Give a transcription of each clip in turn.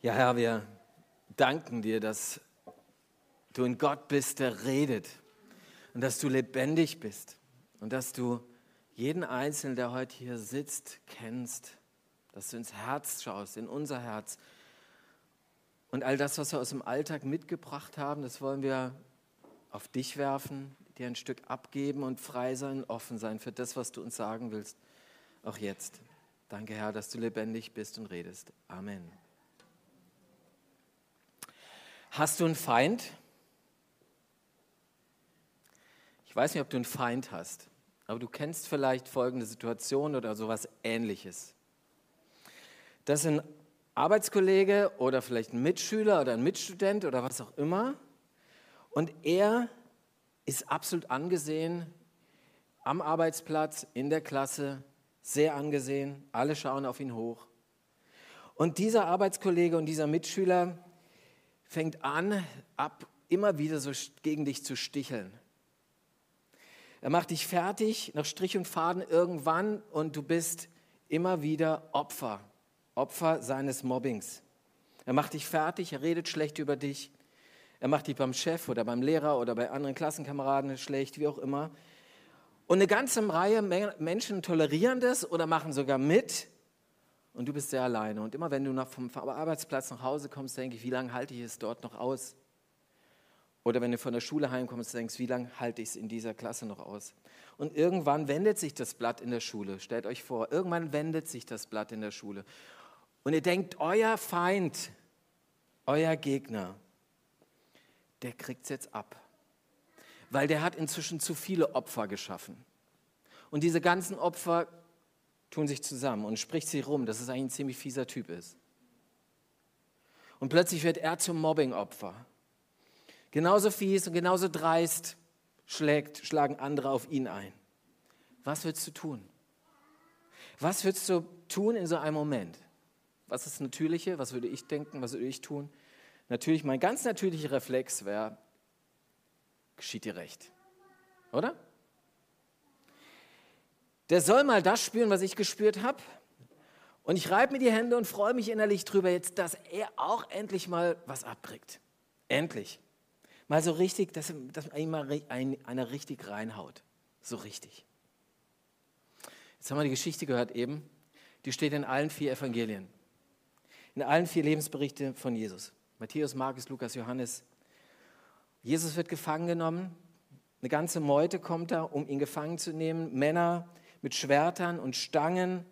Ja, Herr, wir danken dir, dass du ein Gott bist, der redet und dass du lebendig bist und dass du jeden Einzelnen, der heute hier sitzt, kennst, dass du ins Herz schaust, in unser Herz. Und all das, was wir aus dem Alltag mitgebracht haben, das wollen wir auf dich werfen, dir ein Stück abgeben und frei sein, offen sein für das, was du uns sagen willst, auch jetzt. Danke, Herr, dass du lebendig bist und redest. Amen. Hast du einen Feind? Ich weiß nicht, ob du einen Feind hast, aber du kennst vielleicht folgende Situation oder sowas ähnliches. Das ist ein Arbeitskollege oder vielleicht ein Mitschüler oder ein Mitstudent oder was auch immer. Und er ist absolut angesehen am Arbeitsplatz, in der Klasse, sehr angesehen. Alle schauen auf ihn hoch. Und dieser Arbeitskollege und dieser Mitschüler fängt an, ab immer wieder so gegen dich zu sticheln. Er macht dich fertig nach Strich und Faden irgendwann und du bist immer wieder Opfer, Opfer seines Mobbings. Er macht dich fertig, er redet schlecht über dich. Er macht dich beim Chef oder beim Lehrer oder bei anderen Klassenkameraden schlecht, wie auch immer. Und eine ganze Reihe Menschen tolerieren das oder machen sogar mit und du bist sehr alleine. Und immer wenn du vom Arbeitsplatz nach Hause kommst, denke ich, wie lange halte ich es dort noch aus? Oder wenn du von der Schule heimkommst, denkst, du, wie lange halte ich es in dieser Klasse noch aus? Und irgendwann wendet sich das Blatt in der Schule. Stellt euch vor, irgendwann wendet sich das Blatt in der Schule. Und ihr denkt, euer Feind, euer Gegner, der kriegt es jetzt ab. Weil der hat inzwischen zu viele Opfer geschaffen. Und diese ganzen Opfer tun sich zusammen und spricht sie rum, dass es eigentlich ein ziemlich fieser Typ ist. Und plötzlich wird er zum Mobbing-Opfer. Genauso fies und genauso dreist schlägt, schlagen andere auf ihn ein. Was würdest du tun? Was würdest du tun in so einem Moment? Was ist das Natürliche? Was würde ich denken? Was würde ich tun? Natürlich, mein ganz natürlicher Reflex wäre, geschieht dir recht. Oder? Der soll mal das spüren, was ich gespürt habe. Und ich reibe mir die Hände und freue mich innerlich drüber jetzt, dass er auch endlich mal was abkriegt. Endlich. Mal so richtig, dass, dass einmal einer richtig reinhaut. So richtig. Jetzt haben wir die Geschichte gehört eben. Die steht in allen vier Evangelien. In allen vier Lebensberichten von Jesus. Matthäus, Markus, Lukas, Johannes. Jesus wird gefangen genommen. Eine ganze Meute kommt da, um ihn gefangen zu nehmen. Männer, mit Schwertern und Stangen.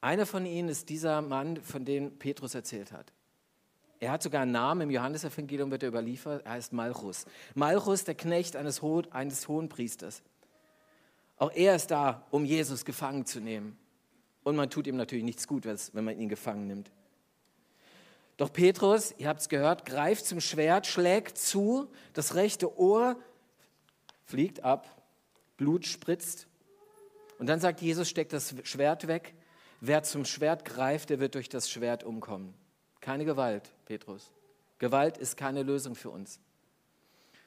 Einer von ihnen ist dieser Mann, von dem Petrus erzählt hat. Er hat sogar einen Namen, im Johannesevangelium wird er überliefert, er heißt Malchus. Malchus, der Knecht eines, Ho eines Hohenpriesters. Auch er ist da, um Jesus gefangen zu nehmen. Und man tut ihm natürlich nichts Gutes, wenn man ihn gefangen nimmt. Doch Petrus, ihr habt es gehört, greift zum Schwert, schlägt zu, das rechte Ohr fliegt ab, Blut spritzt und dann sagt Jesus, steckt das Schwert weg. Wer zum Schwert greift, der wird durch das Schwert umkommen. Keine Gewalt, Petrus. Gewalt ist keine Lösung für uns.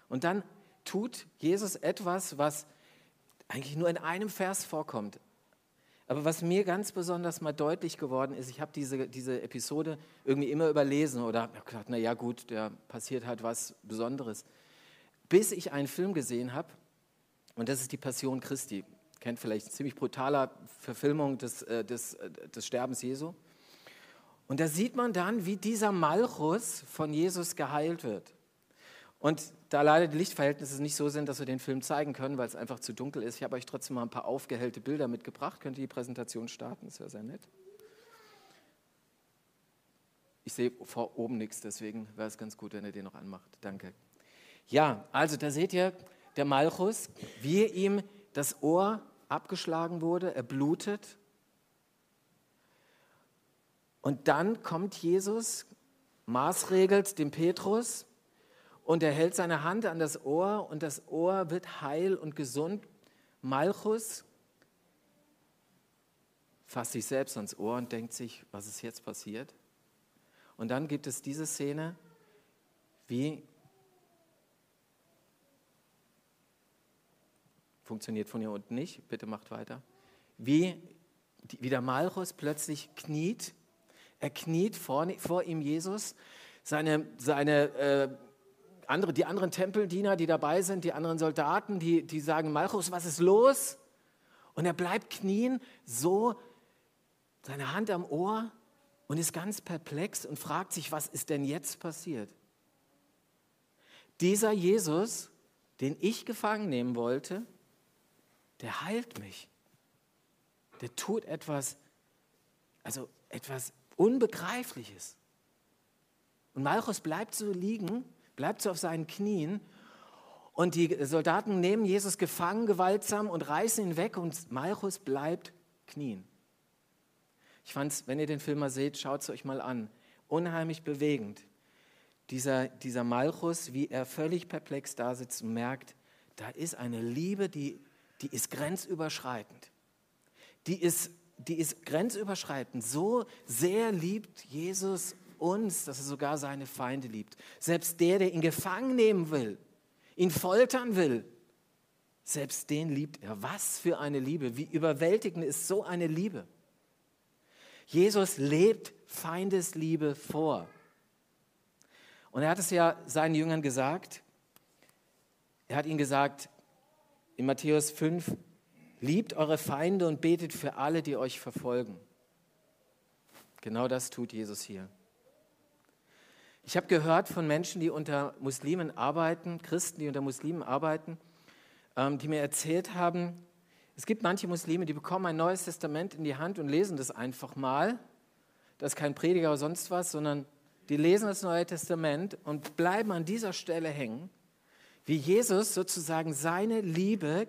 Und dann tut Jesus etwas, was eigentlich nur in einem Vers vorkommt. Aber was mir ganz besonders mal deutlich geworden ist, ich habe diese, diese Episode irgendwie immer überlesen oder habe gedacht, na ja gut, da passiert halt was Besonderes. Bis ich einen Film gesehen habe, und das ist die Passion Christi kennt vielleicht, ziemlich brutaler Verfilmung des, äh, des, äh, des Sterbens Jesu. Und da sieht man dann, wie dieser Malchus von Jesus geheilt wird. Und da leider die Lichtverhältnisse nicht so sind, dass wir den Film zeigen können, weil es einfach zu dunkel ist, ich habe euch trotzdem mal ein paar aufgehellte Bilder mitgebracht. Könnt ihr die Präsentation starten? Das wäre sehr nett. Ich sehe vor oben nichts, deswegen wäre es ganz gut, wenn ihr den noch anmacht. Danke. Ja, also da seht ihr der Malchus, wie ihm das Ohr abgeschlagen wurde, er blutet. Und dann kommt Jesus, maßregelt dem Petrus und er hält seine Hand an das Ohr und das Ohr wird heil und gesund. Malchus fasst sich selbst ans Ohr und denkt sich, was ist jetzt passiert? Und dann gibt es diese Szene, wie funktioniert von hier unten nicht, bitte macht weiter, wie, wie der Malchus plötzlich kniet, Er kniet vor, vor ihm Jesus. Seine, seine äh, andere, die anderen Tempeldiener, die dabei sind, die anderen Soldaten, die, die sagen, Malchus, was ist los? Und er bleibt knien, so seine Hand am Ohr und ist ganz perplex und fragt sich, was ist denn jetzt passiert? Dieser Jesus, den ich gefangen nehmen wollte, der heilt mich. Der tut etwas, also etwas Unbegreifliches. Und Malchus bleibt so liegen, bleibt so auf seinen Knien und die Soldaten nehmen Jesus gefangen gewaltsam und reißen ihn weg und Malchus bleibt knien. Ich fand es, wenn ihr den Film mal seht, schaut es euch mal an. Unheimlich bewegend. Dieser, dieser Malchus, wie er völlig perplex da sitzt und merkt, da ist eine Liebe, die, die ist grenzüberschreitend. Die ist, die ist grenzüberschreitend. So sehr liebt Jesus uns, dass er sogar seine Feinde liebt. Selbst der, der ihn gefangen nehmen will, ihn foltern will, selbst den liebt er. Was für eine Liebe. Wie überwältigend ist so eine Liebe. Jesus lebt Feindesliebe vor. Und er hat es ja seinen Jüngern gesagt. Er hat ihnen gesagt in Matthäus 5, liebt eure Feinde und betet für alle, die euch verfolgen. Genau das tut Jesus hier. Ich habe gehört von Menschen, die unter Muslimen arbeiten, Christen, die unter Muslimen arbeiten, ähm, die mir erzählt haben, es gibt manche Muslime, die bekommen ein neues Testament in die Hand und lesen das einfach mal. Das ist kein Prediger oder sonst was, sondern die lesen das Neue Testament und bleiben an dieser Stelle hängen, wie Jesus sozusagen seine Liebe,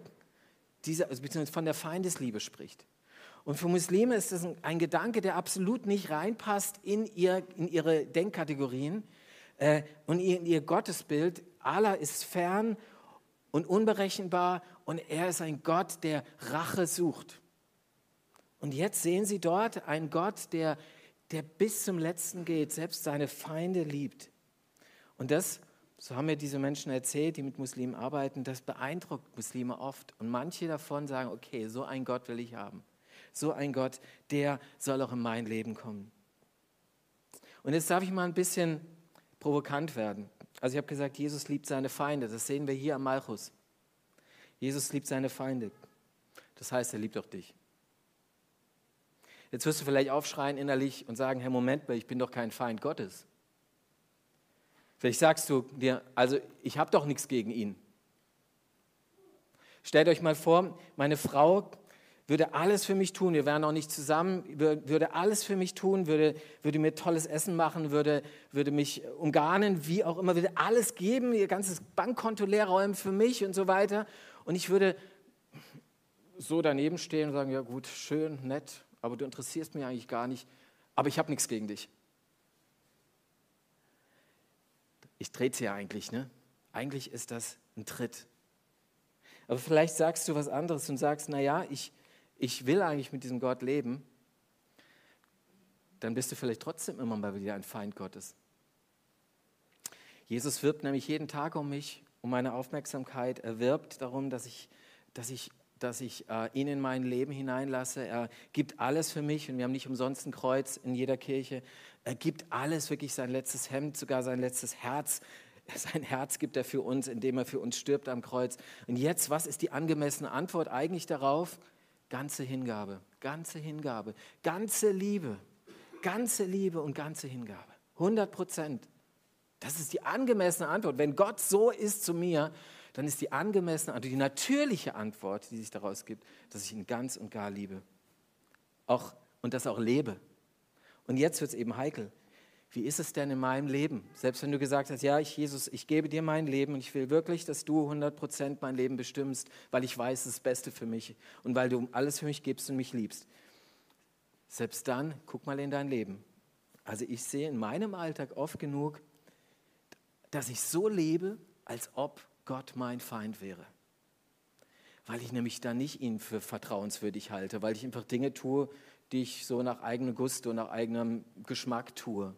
dieser, also beziehungsweise von der Feindesliebe spricht. Und für Muslime ist das ein, ein Gedanke, der absolut nicht reinpasst in, ihr, in ihre Denkkategorien äh, und in ihr Gottesbild. Allah ist fern und unberechenbar und er ist ein Gott, der Rache sucht. Und jetzt sehen Sie dort einen Gott, der, der bis zum Letzten geht, selbst seine Feinde liebt. Und das, so haben mir diese Menschen erzählt, die mit Muslimen arbeiten, das beeindruckt Muslime oft. Und manche davon sagen, okay, so einen Gott will ich haben. So ein Gott, der soll auch in mein Leben kommen. Und jetzt darf ich mal ein bisschen provokant werden. Also ich habe gesagt, Jesus liebt seine Feinde. Das sehen wir hier am Malchus. Jesus liebt seine Feinde. Das heißt, er liebt auch dich. Jetzt wirst du vielleicht aufschreien innerlich und sagen, Herr, Moment ich bin doch kein Feind Gottes. Vielleicht sagst du dir, also ich habe doch nichts gegen ihn. Stellt euch mal vor, meine Frau würde alles für mich tun, wir wären noch nicht zusammen, würde alles für mich tun, würde, würde mir tolles Essen machen, würde, würde mich umgarnen, wie auch immer, würde alles geben, ihr ganzes Bankkonto leer räumen für mich und so weiter. Und ich würde so daneben stehen und sagen, ja gut, schön, nett, aber du interessierst mich eigentlich gar nicht, aber ich habe nichts gegen dich. Ich trete sie ja eigentlich, ne? Eigentlich ist das ein Tritt. Aber vielleicht sagst du was anderes und sagst, naja, ich, ich will eigentlich mit diesem Gott leben, dann bist du vielleicht trotzdem immer mal wieder ein Feind Gottes. Jesus wirbt nämlich jeden Tag um mich, um meine Aufmerksamkeit. Er wirbt darum, dass ich, dass ich, dass ich äh, ihn in mein Leben hineinlasse. Er gibt alles für mich und wir haben nicht umsonst ein Kreuz in jeder Kirche. Er gibt alles, wirklich sein letztes Hemd, sogar sein letztes Herz. Sein Herz gibt er für uns, indem er für uns stirbt am Kreuz. Und jetzt, was ist die angemessene Antwort eigentlich darauf? Ganze Hingabe, ganze Hingabe, ganze Liebe, ganze Liebe und ganze Hingabe. 100 Prozent. Das ist die angemessene Antwort. Wenn Gott so ist zu mir, dann ist die angemessene Antwort, die natürliche Antwort, die sich daraus gibt, dass ich ihn ganz und gar liebe. Auch, und das auch lebe. Und jetzt wird es eben heikel. Wie ist es denn in meinem Leben? Selbst wenn du gesagt hast, ja, ich, Jesus, ich gebe dir mein Leben und ich will wirklich, dass du 100% mein Leben bestimmst, weil ich weiß, es ist das Beste für mich und weil du alles für mich gibst und mich liebst. Selbst dann, guck mal in dein Leben. Also ich sehe in meinem Alltag oft genug, dass ich so lebe, als ob Gott mein Feind wäre. Weil ich nämlich da nicht ihn für vertrauenswürdig halte, weil ich einfach Dinge tue, die ich so nach eigenem Gusto, nach eigenem Geschmack tue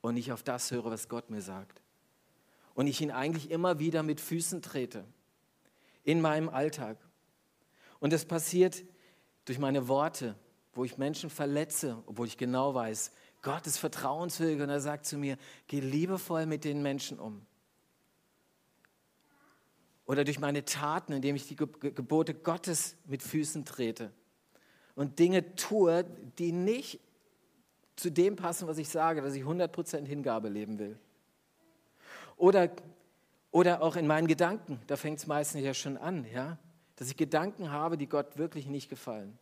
und nicht auf das höre, was Gott mir sagt. Und ich ihn eigentlich immer wieder mit Füßen trete in meinem Alltag. Und das passiert durch meine Worte, wo ich Menschen verletze, obwohl ich genau weiß, Gott ist vertrauenswürdig und er sagt zu mir, geh liebevoll mit den Menschen um. Oder durch meine Taten, indem ich die Gebote Gottes mit Füßen trete und Dinge tue, die nicht zu dem passen, was ich sage, dass ich 100% Hingabe leben will. Oder, oder auch in meinen Gedanken, da fängt es meistens ja schon an, ja? dass ich Gedanken habe, die Gott wirklich nicht gefallen.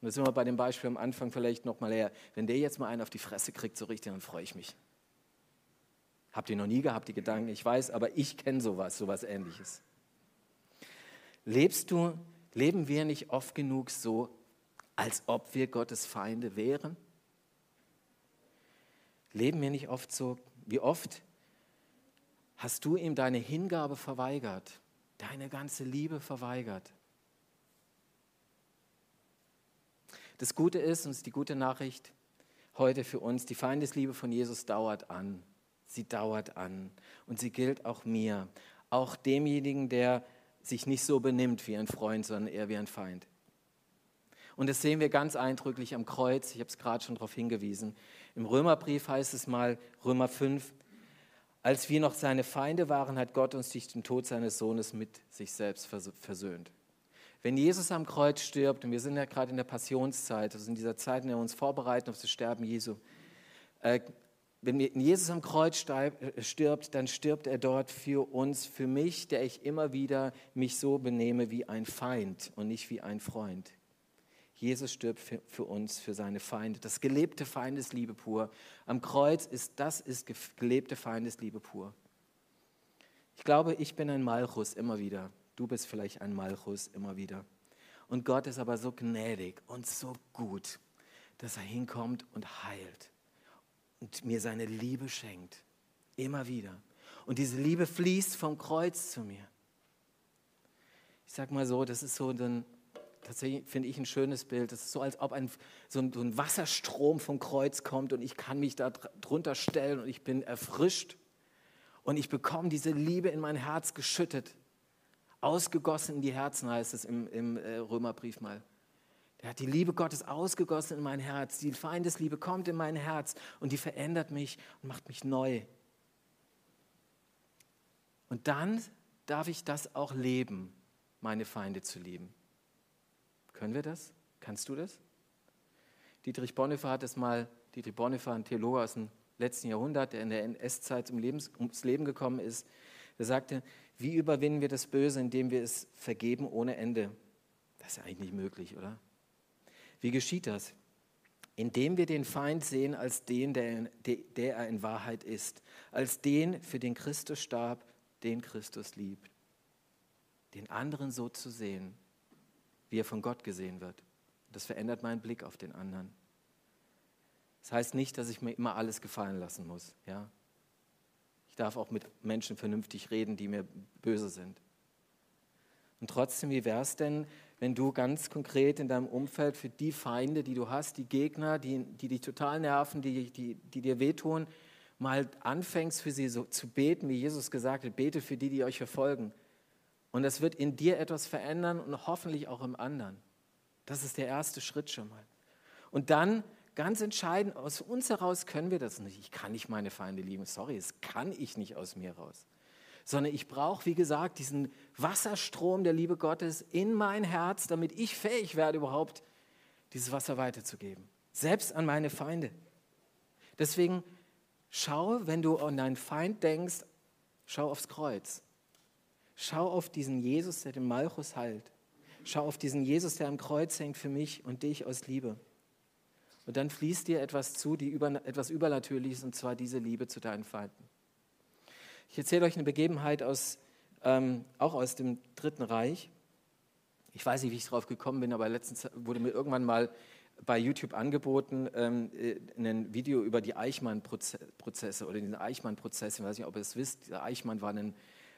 Und da sind wir bei dem Beispiel am Anfang vielleicht nochmal her. Wenn der jetzt mal einen auf die Fresse kriegt, so richtig, dann freue ich mich. Habt ihr noch nie gehabt, die Gedanken? Ich weiß, aber ich kenne sowas, sowas ähnliches. Lebst du, leben wir nicht oft genug so, als ob wir Gottes Feinde wären? Leben wir nicht oft so, wie oft hast du ihm deine Hingabe verweigert, deine ganze Liebe verweigert? Das Gute ist, und ist die gute Nachricht heute für uns, die Feindesliebe von Jesus dauert an. Sie dauert an. Und sie gilt auch mir, auch demjenigen, der sich nicht so benimmt wie ein Freund, sondern eher wie ein Feind. Und das sehen wir ganz eindrücklich am Kreuz. Ich habe es gerade schon darauf hingewiesen. Im Römerbrief heißt es mal, Römer 5, als wir noch seine Feinde waren, hat Gott uns durch den Tod seines Sohnes mit sich selbst versöhnt. Wenn Jesus am Kreuz stirbt, und wir sind ja gerade in der Passionszeit, also in dieser Zeit, in der wir uns vorbereiten auf das Sterben Jesu, äh, wenn Jesus am Kreuz äh, stirbt, dann stirbt er dort für uns, für mich, der ich immer wieder mich so benehme wie ein Feind und nicht wie ein Freund. Jesus stirbt für, uns, für seine Feinde. Das gelebte Feindesliebe pur. Am Kreuz ist das ist gelebte Feindesliebe pur. Ich glaube, ich bin ein Malchus immer wieder. Du bist vielleicht ein Malchus immer wieder. Und Gott ist aber so gnädig und so gut, dass er hinkommt und heilt und mir seine Liebe schenkt. Immer wieder. Und diese Liebe fließt vom Kreuz zu mir. Ich sag mal so, das ist so ein, tatsächlich finde ich ein schönes Bild. Das ist so, als ob ein, so, ein, so ein Wasserstrom vom Kreuz kommt und ich kann mich da drunter stellen und ich bin erfrischt. Und ich bekomme diese Liebe in mein Herz geschüttet. Ausgegossen in die Herzen heißt es im, im äh, Römerbrief mal. Er hat die Liebe Gottes ausgegossen in mein Herz. Die Feindesliebe kommt in mein Herz und die verändert mich und macht mich neu. Und dann darf ich das auch leben, meine Feinde zu lieben. Können wir das? Kannst du das? Dietrich Bonhoeffer hat es mal, Dietrich Bonhoeffer, ein Theologe aus dem letzten Jahrhundert, der in der NS-Zeit ums Leben gekommen ist, der sagte, wie überwinden wir das Böse, indem wir es vergeben ohne Ende? Das ist ja eigentlich nicht möglich, oder? Wie geschieht das? Indem wir den Feind sehen als den, der, der er in Wahrheit ist, als den, für den Christus starb, den Christus liebt. Den anderen so zu sehen, wie er von Gott gesehen wird. Das verändert meinen Blick auf den anderen. Das heißt nicht, dass ich mir immer alles gefallen lassen muss. Ja? Ich darf auch mit Menschen vernünftig reden, die mir böse sind. Und trotzdem, wie wäre es denn, wenn du ganz konkret in deinem Umfeld für die Feinde, die du hast, die Gegner, die, die dich total nerven, die, die, die dir wehtun, mal anfängst für sie so zu beten, wie Jesus gesagt hat, bete für die, die euch verfolgen. Und das wird in dir etwas verändern und hoffentlich auch im anderen. Das ist der erste Schritt schon mal. Und dann, ganz entscheidend, aus uns heraus können wir das nicht. Ich kann nicht meine Feinde lieben. Sorry, das kann ich nicht aus mir raus sondern ich brauche, wie gesagt, diesen Wasserstrom der Liebe Gottes in mein Herz, damit ich fähig werde, überhaupt dieses Wasser weiterzugeben. Selbst an meine Feinde. Deswegen schau, wenn du an deinen Feind denkst, schau aufs Kreuz. Schau auf diesen Jesus, der den Malchus heilt. Schau auf diesen Jesus, der am Kreuz hängt für mich und dich aus Liebe. Und dann fließt dir etwas zu, die über, etwas Übernatürliches, und zwar diese Liebe zu deinen Feinden. Ich erzähle euch eine Begebenheit aus, ähm, auch aus dem Dritten Reich. Ich weiß nicht, wie ich darauf gekommen bin, aber letztens wurde mir irgendwann mal bei YouTube angeboten, ähm, äh, ein Video über die Eichmann-Prozesse oder den Eichmann-Prozess. Ich weiß nicht, ob ihr es wisst. Der Eichmann war, ein,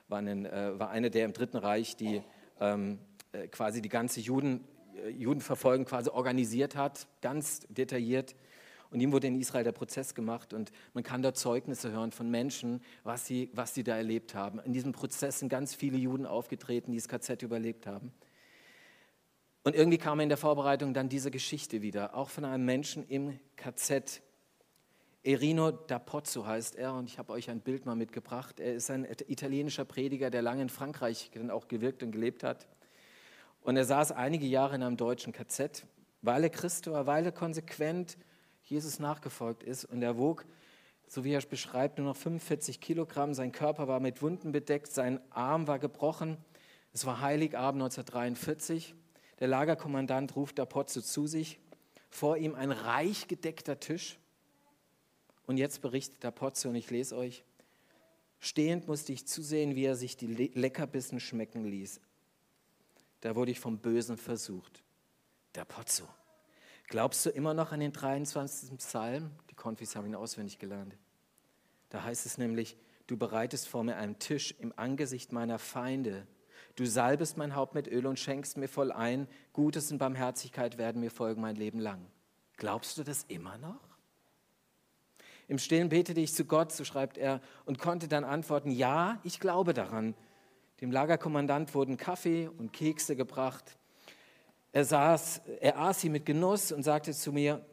war, ein, äh, war einer, der im Dritten Reich die ähm, äh, quasi die ganze Juden, äh, Judenverfolgung quasi organisiert hat, ganz detailliert. Und ihm wurde in Israel der Prozess gemacht und man kann da Zeugnisse hören von Menschen, was sie, was sie da erlebt haben. In diesem Prozess sind ganz viele Juden aufgetreten, die das KZ überlebt haben. Und irgendwie kam in der Vorbereitung dann diese Geschichte wieder, auch von einem Menschen im KZ. Erino da Pozzo heißt er und ich habe euch ein Bild mal mitgebracht. Er ist ein italienischer Prediger, der lange in Frankreich dann auch gewirkt und gelebt hat. Und er saß einige Jahre in einem deutschen KZ, weil er Christ war, weil er konsequent Jesus nachgefolgt ist. Und er wog, so wie er es beschreibt, nur noch 45 Kilogramm. Sein Körper war mit Wunden bedeckt, sein Arm war gebrochen. Es war Heiligabend 1943. Der Lagerkommandant ruft da Pozzo zu sich. Vor ihm ein reich gedeckter Tisch und jetzt berichtet der Potze, und ich lese euch, stehend musste ich zusehen, wie er sich die Leckerbissen schmecken ließ. Da wurde ich vom Bösen versucht. Der Pozzo. Glaubst du immer noch an den 23. Psalm? Die Konfis haben ihn auswendig gelernt. Da heißt es nämlich, du bereitest vor mir einen Tisch im Angesicht meiner Feinde. Du salbest mein Haupt mit Öl und schenkst mir voll ein. Gutes und Barmherzigkeit werden mir folgen mein Leben lang. Glaubst du das immer noch? Im Stillen betete ich zu Gott, so schreibt er, und konnte dann antworten, ja, ich glaube daran. Dem Lagerkommandant wurden Kaffee und Kekse gebracht. Er, saß, er aß sie mit Genuss und sagte zu mir,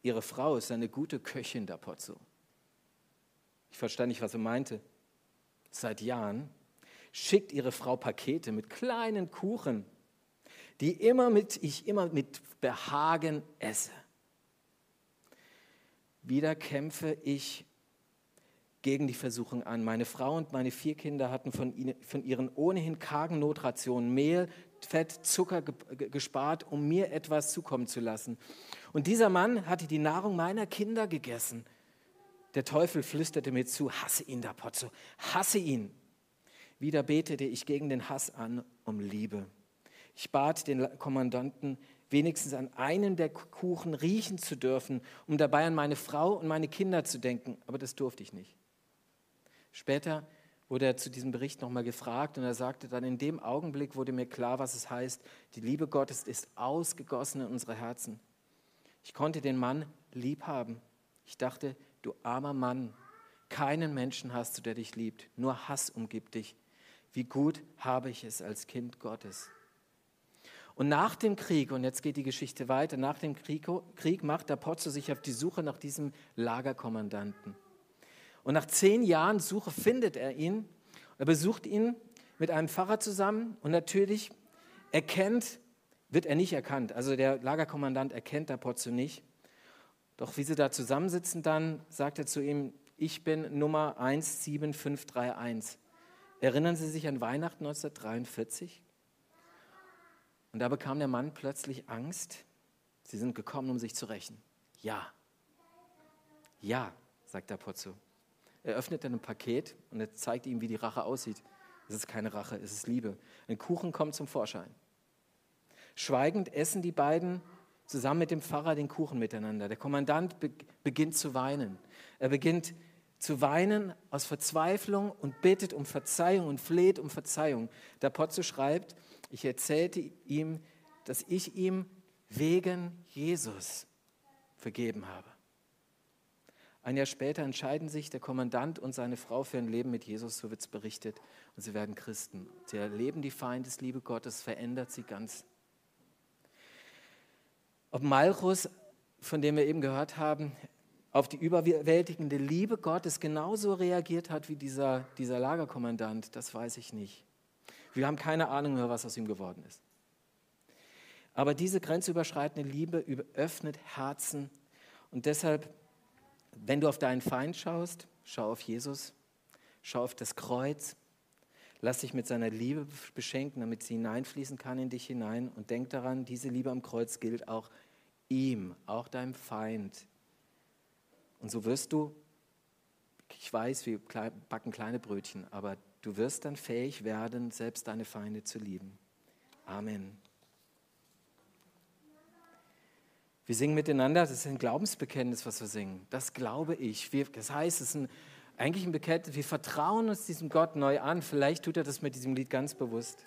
Ihre Frau ist eine gute Köchin, der Pozzo. Ich verstand nicht, was er meinte. Seit Jahren schickt ihre Frau Pakete mit kleinen Kuchen, die immer mit, ich immer mit Behagen esse. Wieder kämpfe ich gegen die Versuchung an. Meine Frau und meine vier Kinder hatten von, ihnen, von ihren ohnehin kargen Notrationen Mehl, Fett, Zucker gespart, um mir etwas zukommen zu lassen. Und dieser Mann hatte die Nahrung meiner Kinder gegessen. Der Teufel flüsterte mir zu, hasse ihn, da Pozzo, hasse ihn. Wieder betete ich gegen den Hass an um Liebe. Ich bat den Kommandanten, wenigstens an einem der Kuchen riechen zu dürfen, um dabei an meine Frau und meine Kinder zu denken. Aber das durfte ich nicht. Später wurde er zu diesem Bericht nochmal gefragt und er sagte dann, in dem Augenblick wurde mir klar, was es heißt, die Liebe Gottes ist ausgegossen in unsere Herzen. Ich konnte den Mann lieb haben. Ich dachte, du armer Mann, keinen Menschen hast du, der dich liebt, nur Hass umgibt dich. Wie gut habe ich es als Kind Gottes. Und nach dem Krieg, und jetzt geht die Geschichte weiter, nach dem Krieg, Krieg macht der Pozzo sich auf die Suche nach diesem Lagerkommandanten. Und nach zehn Jahren Suche findet er ihn. Er besucht ihn mit einem Pfarrer zusammen und natürlich erkennt, wird er nicht erkannt. Also der Lagerkommandant erkennt der Pozzo nicht. Doch wie sie da zusammensitzen, dann sagt er zu ihm, ich bin Nummer 17531. Erinnern Sie sich an Weihnachten 1943? Und da bekam der Mann plötzlich Angst. Sie sind gekommen, um sich zu rächen. Ja. Ja, sagt der Pozzo. Er öffnet dann ein Paket und er zeigt ihm, wie die Rache aussieht. Es ist keine Rache, es ist Liebe. Ein Kuchen kommt zum Vorschein. Schweigend essen die beiden zusammen mit dem Pfarrer den Kuchen miteinander. Der Kommandant be beginnt zu weinen. Er beginnt zu weinen aus Verzweiflung und bittet um Verzeihung und fleht um Verzeihung. Der Pozzo schreibt, ich erzählte ihm, dass ich ihm wegen Jesus vergeben habe. Ein Jahr später entscheiden sich der Kommandant und seine Frau für ein Leben mit Jesus, so wird es berichtet, und sie werden Christen. Sie erleben die Feindesliebe Gottes, verändert sie ganz. Ob Malchus, von dem wir eben gehört haben, auf die überwältigende Liebe Gottes genauso reagiert hat wie dieser, dieser Lagerkommandant, das weiß ich nicht. Wir haben keine Ahnung mehr, was aus ihm geworden ist. Aber diese grenzüberschreitende Liebe öffnet Herzen. Und deshalb, wenn du auf deinen Feind schaust, schau auf Jesus, schau auf das Kreuz, lass dich mit seiner Liebe beschenken, damit sie hineinfließen kann in dich hinein. Und denk daran, diese Liebe am Kreuz gilt auch ihm, auch deinem Feind. Und so wirst du, ich weiß, wir backen kleine Brötchen, aber Du wirst dann fähig werden, selbst deine Feinde zu lieben. Amen. Wir singen miteinander, das ist ein Glaubensbekenntnis, was wir singen. Das glaube ich. Wir, das heißt, es ist ein, eigentlich ein Bekenntnis, wir vertrauen uns diesem Gott neu an. Vielleicht tut er das mit diesem Lied ganz bewusst.